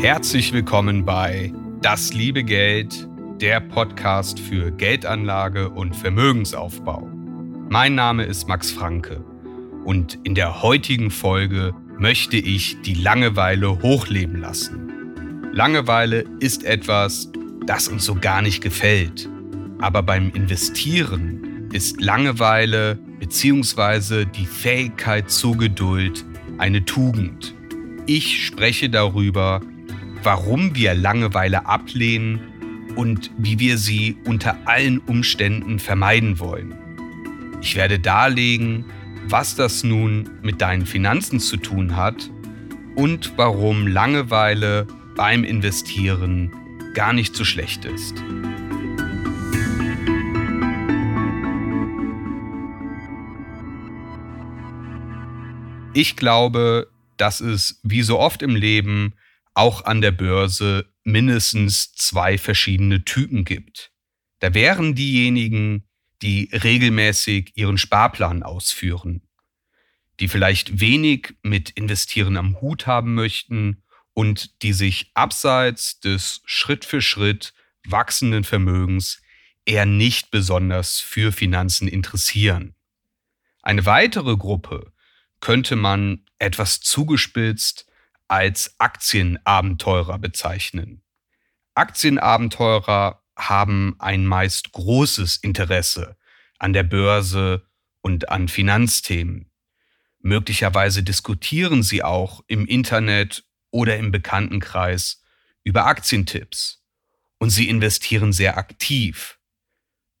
Herzlich willkommen bei Das liebe Geld, der Podcast für Geldanlage und Vermögensaufbau. Mein Name ist Max Franke und in der heutigen Folge möchte ich die Langeweile hochleben lassen. Langeweile ist etwas, das uns so gar nicht gefällt. Aber beim Investieren ist Langeweile bzw. die Fähigkeit zur Geduld eine Tugend. Ich spreche darüber, warum wir Langeweile ablehnen und wie wir sie unter allen Umständen vermeiden wollen. Ich werde darlegen, was das nun mit deinen Finanzen zu tun hat und warum Langeweile beim Investieren gar nicht so schlecht ist. Ich glaube, dass es wie so oft im Leben auch an der Börse mindestens zwei verschiedene Typen gibt. Da wären diejenigen, die regelmäßig ihren Sparplan ausführen, die vielleicht wenig mit Investieren am Hut haben möchten und die sich abseits des Schritt für Schritt wachsenden Vermögens eher nicht besonders für Finanzen interessieren. Eine weitere Gruppe könnte man etwas zugespitzt als Aktienabenteurer bezeichnen. Aktienabenteurer haben ein meist großes Interesse an der Börse und an Finanzthemen. Möglicherweise diskutieren sie auch im Internet oder im Bekanntenkreis über Aktientipps. Und sie investieren sehr aktiv.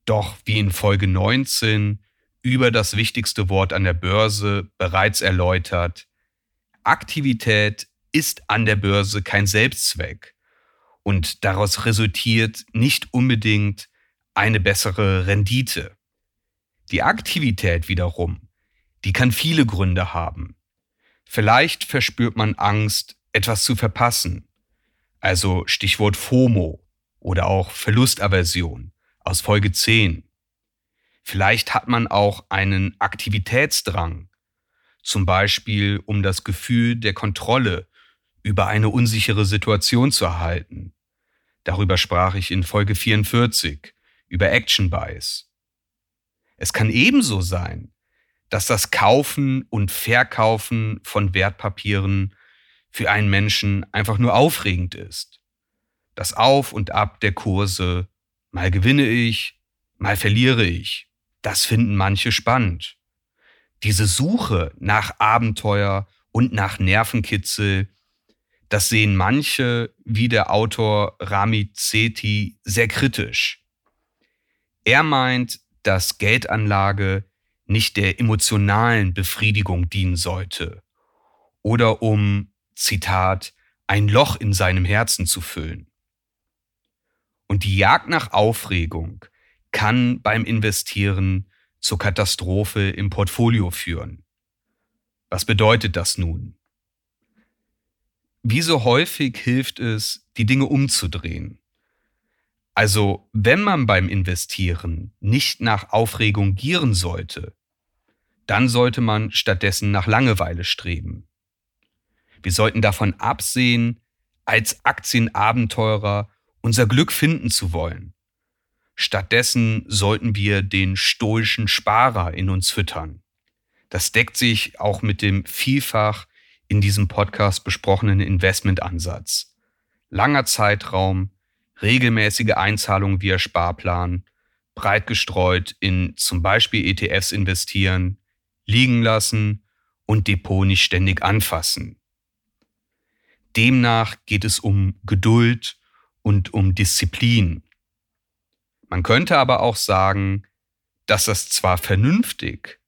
Doch wie in Folge 19 über das wichtigste Wort an der Börse bereits erläutert, Aktivität ist an der Börse kein Selbstzweck und daraus resultiert nicht unbedingt eine bessere Rendite. Die Aktivität wiederum, die kann viele Gründe haben. Vielleicht verspürt man Angst, etwas zu verpassen. Also Stichwort FOMO oder auch Verlustaversion aus Folge 10. Vielleicht hat man auch einen Aktivitätsdrang, zum Beispiel um das Gefühl der Kontrolle über eine unsichere Situation zu erhalten. Darüber sprach ich in Folge 44 über Action Bias. Es kann ebenso sein, dass das Kaufen und Verkaufen von Wertpapieren für einen Menschen einfach nur aufregend ist. Das Auf und Ab der Kurse, mal gewinne ich, mal verliere ich, das finden manche spannend. Diese Suche nach Abenteuer und nach Nervenkitzel das sehen manche, wie der Autor Rami Zeti, sehr kritisch. Er meint, dass Geldanlage nicht der emotionalen Befriedigung dienen sollte oder um, Zitat, ein Loch in seinem Herzen zu füllen. Und die Jagd nach Aufregung kann beim Investieren zur Katastrophe im Portfolio führen. Was bedeutet das nun? wie so häufig hilft es, die Dinge umzudrehen. Also, wenn man beim Investieren nicht nach Aufregung gieren sollte, dann sollte man stattdessen nach Langeweile streben. Wir sollten davon absehen, als Aktienabenteurer unser Glück finden zu wollen. Stattdessen sollten wir den stoischen Sparer in uns füttern. Das deckt sich auch mit dem vielfach in diesem Podcast besprochenen Investmentansatz. Langer Zeitraum, regelmäßige Einzahlungen via Sparplan, breit gestreut in zum Beispiel ETFs investieren, liegen lassen und Depot nicht ständig anfassen. Demnach geht es um Geduld und um Disziplin. Man könnte aber auch sagen, dass das zwar vernünftig,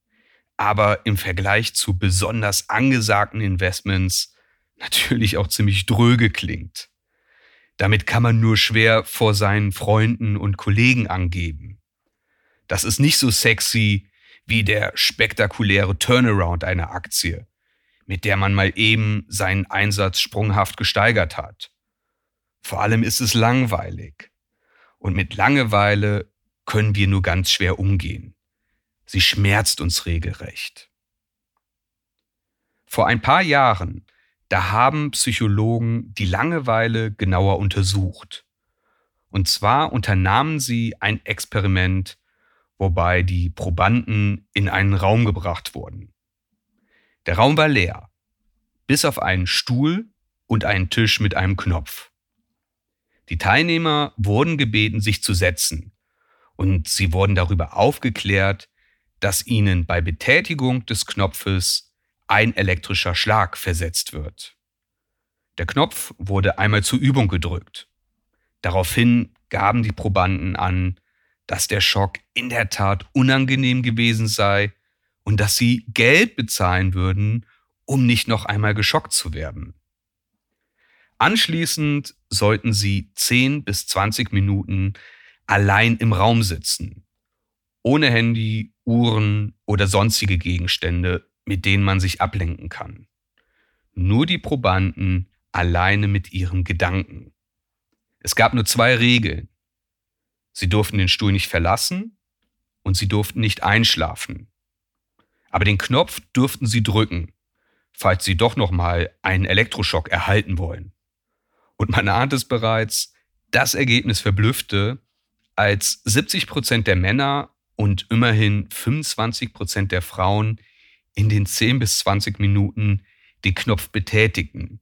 aber im Vergleich zu besonders angesagten Investments natürlich auch ziemlich dröge klingt. Damit kann man nur schwer vor seinen Freunden und Kollegen angeben. Das ist nicht so sexy wie der spektakuläre Turnaround einer Aktie, mit der man mal eben seinen Einsatz sprunghaft gesteigert hat. Vor allem ist es langweilig. Und mit Langeweile können wir nur ganz schwer umgehen. Sie schmerzt uns regelrecht. Vor ein paar Jahren, da haben Psychologen die Langeweile genauer untersucht. Und zwar unternahmen sie ein Experiment, wobei die Probanden in einen Raum gebracht wurden. Der Raum war leer, bis auf einen Stuhl und einen Tisch mit einem Knopf. Die Teilnehmer wurden gebeten, sich zu setzen, und sie wurden darüber aufgeklärt, dass ihnen bei Betätigung des Knopfes ein elektrischer Schlag versetzt wird. Der Knopf wurde einmal zur Übung gedrückt. Daraufhin gaben die Probanden an, dass der Schock in der Tat unangenehm gewesen sei und dass sie Geld bezahlen würden, um nicht noch einmal geschockt zu werden. Anschließend sollten sie 10 bis 20 Minuten allein im Raum sitzen, ohne Handy, Uhren oder sonstige Gegenstände, mit denen man sich ablenken kann. Nur die Probanden alleine mit ihren Gedanken. Es gab nur zwei Regeln. Sie durften den Stuhl nicht verlassen und sie durften nicht einschlafen. Aber den Knopf durften sie drücken, falls sie doch noch mal einen Elektroschock erhalten wollen. Und man ahnt es bereits, das Ergebnis verblüffte, als 70 Prozent der Männer und immerhin 25 Prozent der Frauen in den 10 bis 20 Minuten den Knopf betätigten,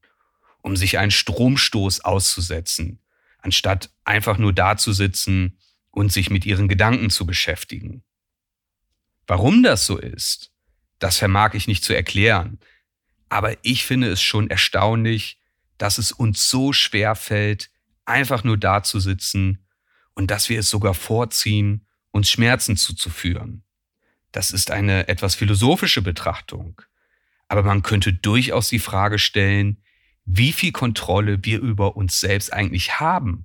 um sich einen Stromstoß auszusetzen, anstatt einfach nur dazusitzen und sich mit ihren Gedanken zu beschäftigen. Warum das so ist, das vermag ich nicht zu erklären, aber ich finde es schon erstaunlich, dass es uns so schwer fällt, einfach nur dazusitzen und dass wir es sogar vorziehen, uns Schmerzen zuzuführen. Das ist eine etwas philosophische Betrachtung. Aber man könnte durchaus die Frage stellen, wie viel Kontrolle wir über uns selbst eigentlich haben,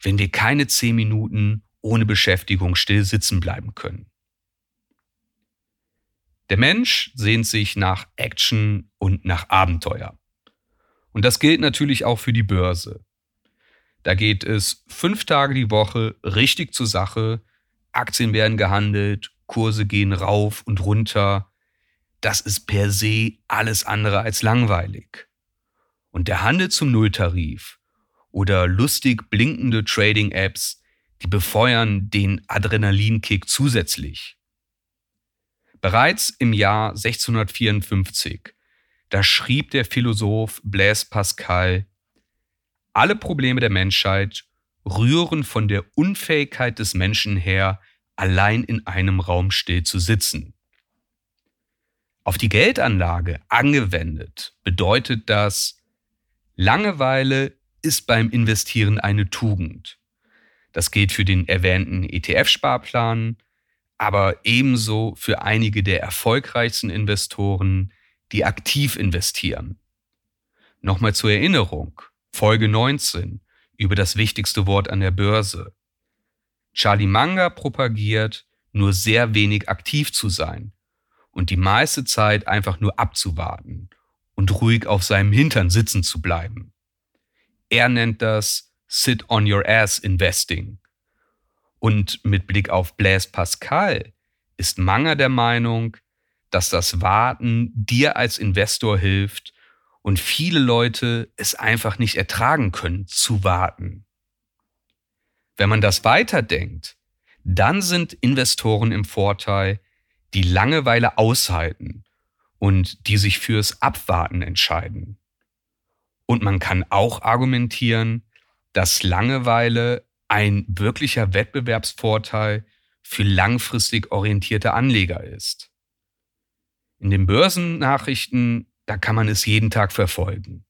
wenn wir keine zehn Minuten ohne Beschäftigung still sitzen bleiben können. Der Mensch sehnt sich nach Action und nach Abenteuer. Und das gilt natürlich auch für die Börse. Da geht es fünf Tage die Woche richtig zur Sache Aktien werden gehandelt, Kurse gehen rauf und runter. Das ist per se alles andere als langweilig. Und der Handel zum Nulltarif oder lustig blinkende Trading-Apps, die befeuern den Adrenalinkick zusätzlich. Bereits im Jahr 1654, da schrieb der Philosoph Blaise Pascal, alle Probleme der Menschheit rühren von der Unfähigkeit des Menschen her, allein in einem Raum still zu sitzen. Auf die Geldanlage angewendet bedeutet das, Langeweile ist beim Investieren eine Tugend. Das gilt für den erwähnten ETF-Sparplan, aber ebenso für einige der erfolgreichsten Investoren, die aktiv investieren. Nochmal zur Erinnerung, Folge 19 über das wichtigste Wort an der Börse. Charlie Manga propagiert, nur sehr wenig aktiv zu sein und die meiste Zeit einfach nur abzuwarten und ruhig auf seinem Hintern sitzen zu bleiben. Er nennt das Sit on your ass investing. Und mit Blick auf Blaise Pascal ist Manga der Meinung, dass das Warten dir als Investor hilft und viele Leute es einfach nicht ertragen können zu warten. Wenn man das weiterdenkt, dann sind Investoren im Vorteil, die Langeweile aushalten und die sich fürs Abwarten entscheiden. Und man kann auch argumentieren, dass Langeweile ein wirklicher Wettbewerbsvorteil für langfristig orientierte Anleger ist. In den Börsennachrichten da kann man es jeden Tag verfolgen.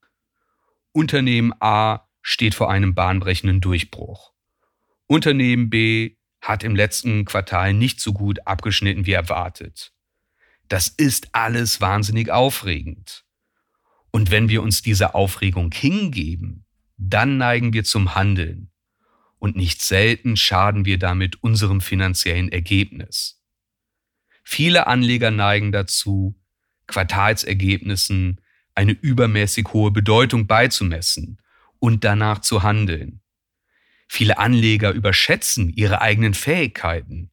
Unternehmen A steht vor einem bahnbrechenden Durchbruch. Unternehmen B hat im letzten Quartal nicht so gut abgeschnitten wie erwartet. Das ist alles wahnsinnig aufregend. Und wenn wir uns dieser Aufregung hingeben, dann neigen wir zum Handeln. Und nicht selten schaden wir damit unserem finanziellen Ergebnis. Viele Anleger neigen dazu, Quartalsergebnissen eine übermäßig hohe Bedeutung beizumessen und danach zu handeln. Viele Anleger überschätzen ihre eigenen Fähigkeiten,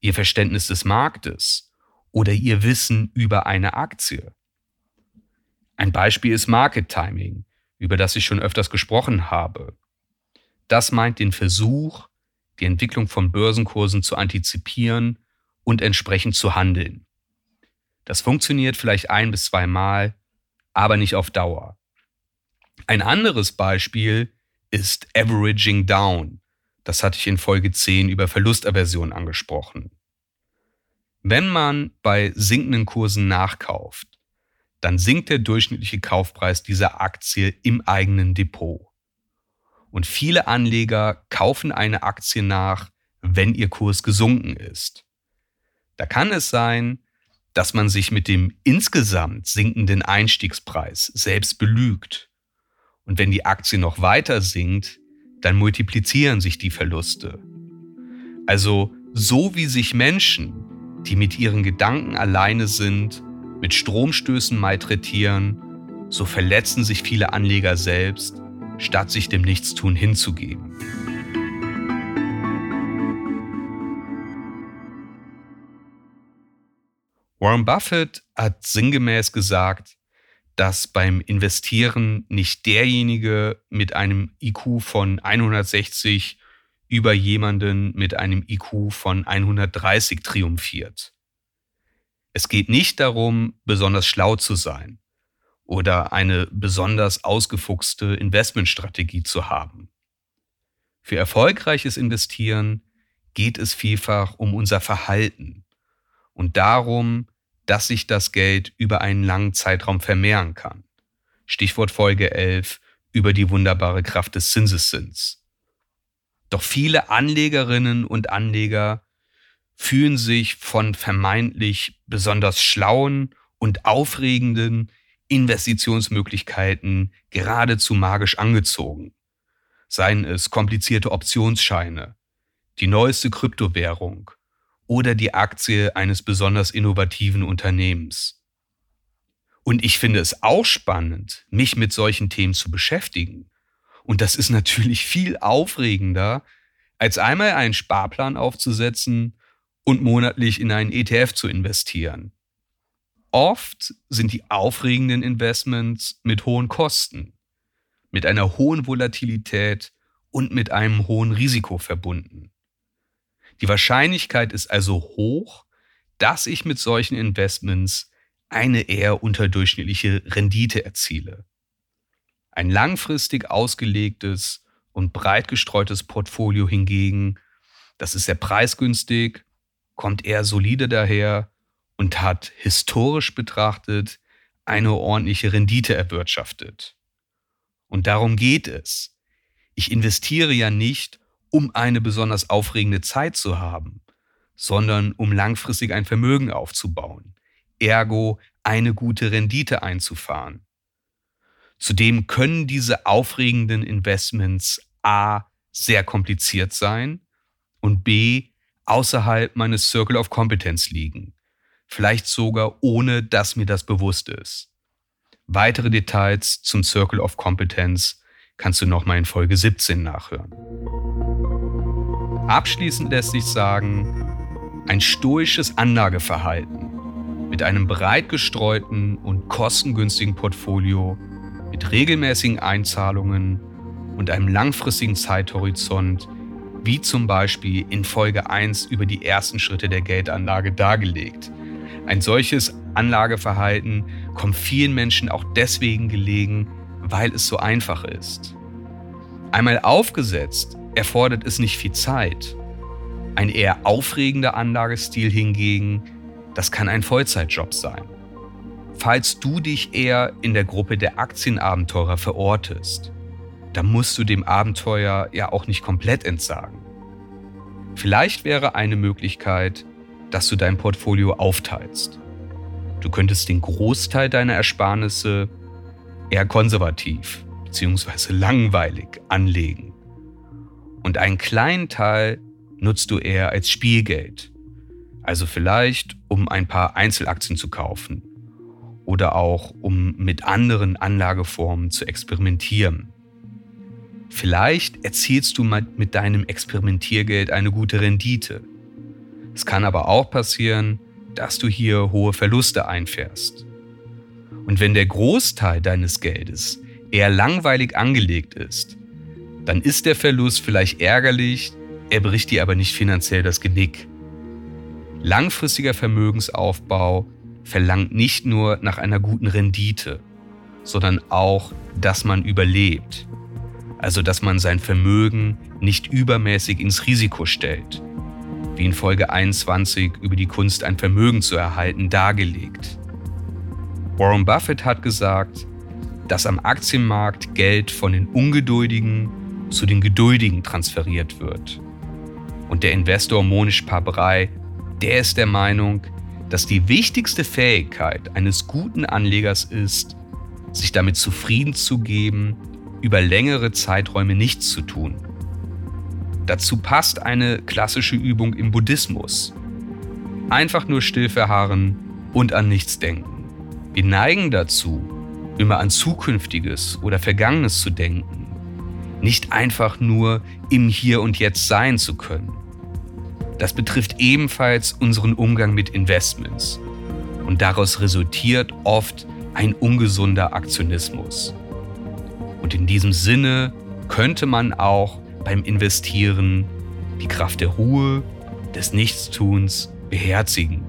ihr Verständnis des Marktes oder ihr Wissen über eine Aktie. Ein Beispiel ist Market Timing, über das ich schon öfters gesprochen habe. Das meint den Versuch, die Entwicklung von Börsenkursen zu antizipieren und entsprechend zu handeln. Das funktioniert vielleicht ein bis zweimal, aber nicht auf Dauer. Ein anderes Beispiel ist Averaging Down. Das hatte ich in Folge 10 über Verlustaversion angesprochen. Wenn man bei sinkenden Kursen nachkauft, dann sinkt der durchschnittliche Kaufpreis dieser Aktie im eigenen Depot. Und viele Anleger kaufen eine Aktie nach, wenn ihr Kurs gesunken ist. Da kann es sein, dass man sich mit dem insgesamt sinkenden Einstiegspreis selbst belügt. Und wenn die Aktie noch weiter sinkt, dann multiplizieren sich die Verluste. Also so wie sich Menschen, die mit ihren Gedanken alleine sind, mit Stromstößen malträtieren, so verletzen sich viele Anleger selbst, statt sich dem Nichtstun hinzugeben. Warren Buffett hat sinngemäß gesagt, dass beim Investieren nicht derjenige mit einem IQ von 160 über jemanden mit einem IQ von 130 triumphiert. Es geht nicht darum, besonders schlau zu sein oder eine besonders ausgefuchste Investmentstrategie zu haben. Für erfolgreiches Investieren geht es vielfach um unser Verhalten und darum, dass sich das Geld über einen langen Zeitraum vermehren kann. Stichwort Folge 11 über die wunderbare Kraft des Zinseszins. Doch viele Anlegerinnen und Anleger fühlen sich von vermeintlich besonders schlauen und aufregenden Investitionsmöglichkeiten geradezu magisch angezogen. Seien es komplizierte Optionsscheine, die neueste Kryptowährung oder die Aktie eines besonders innovativen Unternehmens. Und ich finde es auch spannend, mich mit solchen Themen zu beschäftigen. Und das ist natürlich viel aufregender, als einmal einen Sparplan aufzusetzen und monatlich in einen ETF zu investieren. Oft sind die aufregenden Investments mit hohen Kosten, mit einer hohen Volatilität und mit einem hohen Risiko verbunden. Die Wahrscheinlichkeit ist also hoch, dass ich mit solchen Investments eine eher unterdurchschnittliche Rendite erziele. Ein langfristig ausgelegtes und breit gestreutes Portfolio hingegen, das ist sehr preisgünstig, kommt eher solide daher und hat historisch betrachtet eine ordentliche Rendite erwirtschaftet. Und darum geht es. Ich investiere ja nicht, um eine besonders aufregende Zeit zu haben, sondern um langfristig ein Vermögen aufzubauen, ergo eine gute Rendite einzufahren. Zudem können diese aufregenden Investments a sehr kompliziert sein und b außerhalb meines Circle of Competence liegen, vielleicht sogar ohne dass mir das bewusst ist. Weitere Details zum Circle of Competence kannst du nochmal in Folge 17 nachhören. Abschließend lässt sich sagen, ein stoisches Anlageverhalten mit einem breit gestreuten und kostengünstigen Portfolio, mit regelmäßigen Einzahlungen und einem langfristigen Zeithorizont, wie zum Beispiel in Folge 1 über die ersten Schritte der Geldanlage dargelegt. Ein solches Anlageverhalten kommt vielen Menschen auch deswegen gelegen, weil es so einfach ist. Einmal aufgesetzt erfordert es nicht viel Zeit. Ein eher aufregender Anlagestil hingegen, das kann ein Vollzeitjob sein. Falls du dich eher in der Gruppe der Aktienabenteurer verortest, dann musst du dem Abenteuer ja auch nicht komplett entsagen. Vielleicht wäre eine Möglichkeit, dass du dein Portfolio aufteilst. Du könntest den Großteil deiner Ersparnisse eher konservativ bzw. langweilig anlegen. Und einen kleinen Teil nutzt du eher als Spielgeld. Also vielleicht, um ein paar Einzelaktien zu kaufen oder auch um mit anderen Anlageformen zu experimentieren. Vielleicht erzielst du mit deinem Experimentiergeld eine gute Rendite. Es kann aber auch passieren, dass du hier hohe Verluste einfährst. Und wenn der Großteil deines Geldes eher langweilig angelegt ist, dann ist der Verlust vielleicht ärgerlich, er bricht dir aber nicht finanziell das Genick. Langfristiger Vermögensaufbau verlangt nicht nur nach einer guten Rendite, sondern auch, dass man überlebt. Also dass man sein Vermögen nicht übermäßig ins Risiko stellt. Wie in Folge 21 über die Kunst, ein Vermögen zu erhalten, dargelegt. Warren Buffett hat gesagt, dass am Aktienmarkt Geld von den Ungeduldigen zu den Geduldigen transferiert wird. Und der Investor Monish Pabrai, der ist der Meinung, dass die wichtigste Fähigkeit eines guten Anlegers ist, sich damit zufrieden zu geben, über längere Zeiträume nichts zu tun. Dazu passt eine klassische Übung im Buddhismus. Einfach nur still verharren und an nichts denken. Wir neigen dazu, immer an Zukünftiges oder Vergangenes zu denken, nicht einfach nur im Hier und Jetzt sein zu können. Das betrifft ebenfalls unseren Umgang mit Investments. Und daraus resultiert oft ein ungesunder Aktionismus. Und in diesem Sinne könnte man auch beim Investieren die Kraft der Ruhe, des Nichtstuns beherzigen.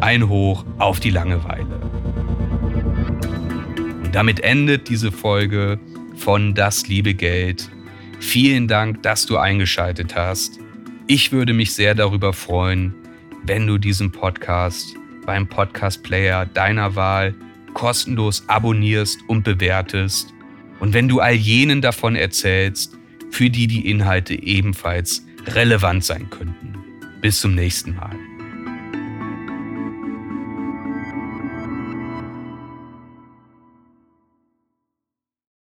Ein Hoch auf die Langeweile. Und damit endet diese Folge von Das liebe Geld. Vielen Dank, dass du eingeschaltet hast. Ich würde mich sehr darüber freuen, wenn du diesen Podcast beim Podcast-Player deiner Wahl kostenlos abonnierst und bewertest. Und wenn du all jenen davon erzählst, für die die Inhalte ebenfalls relevant sein könnten. Bis zum nächsten Mal.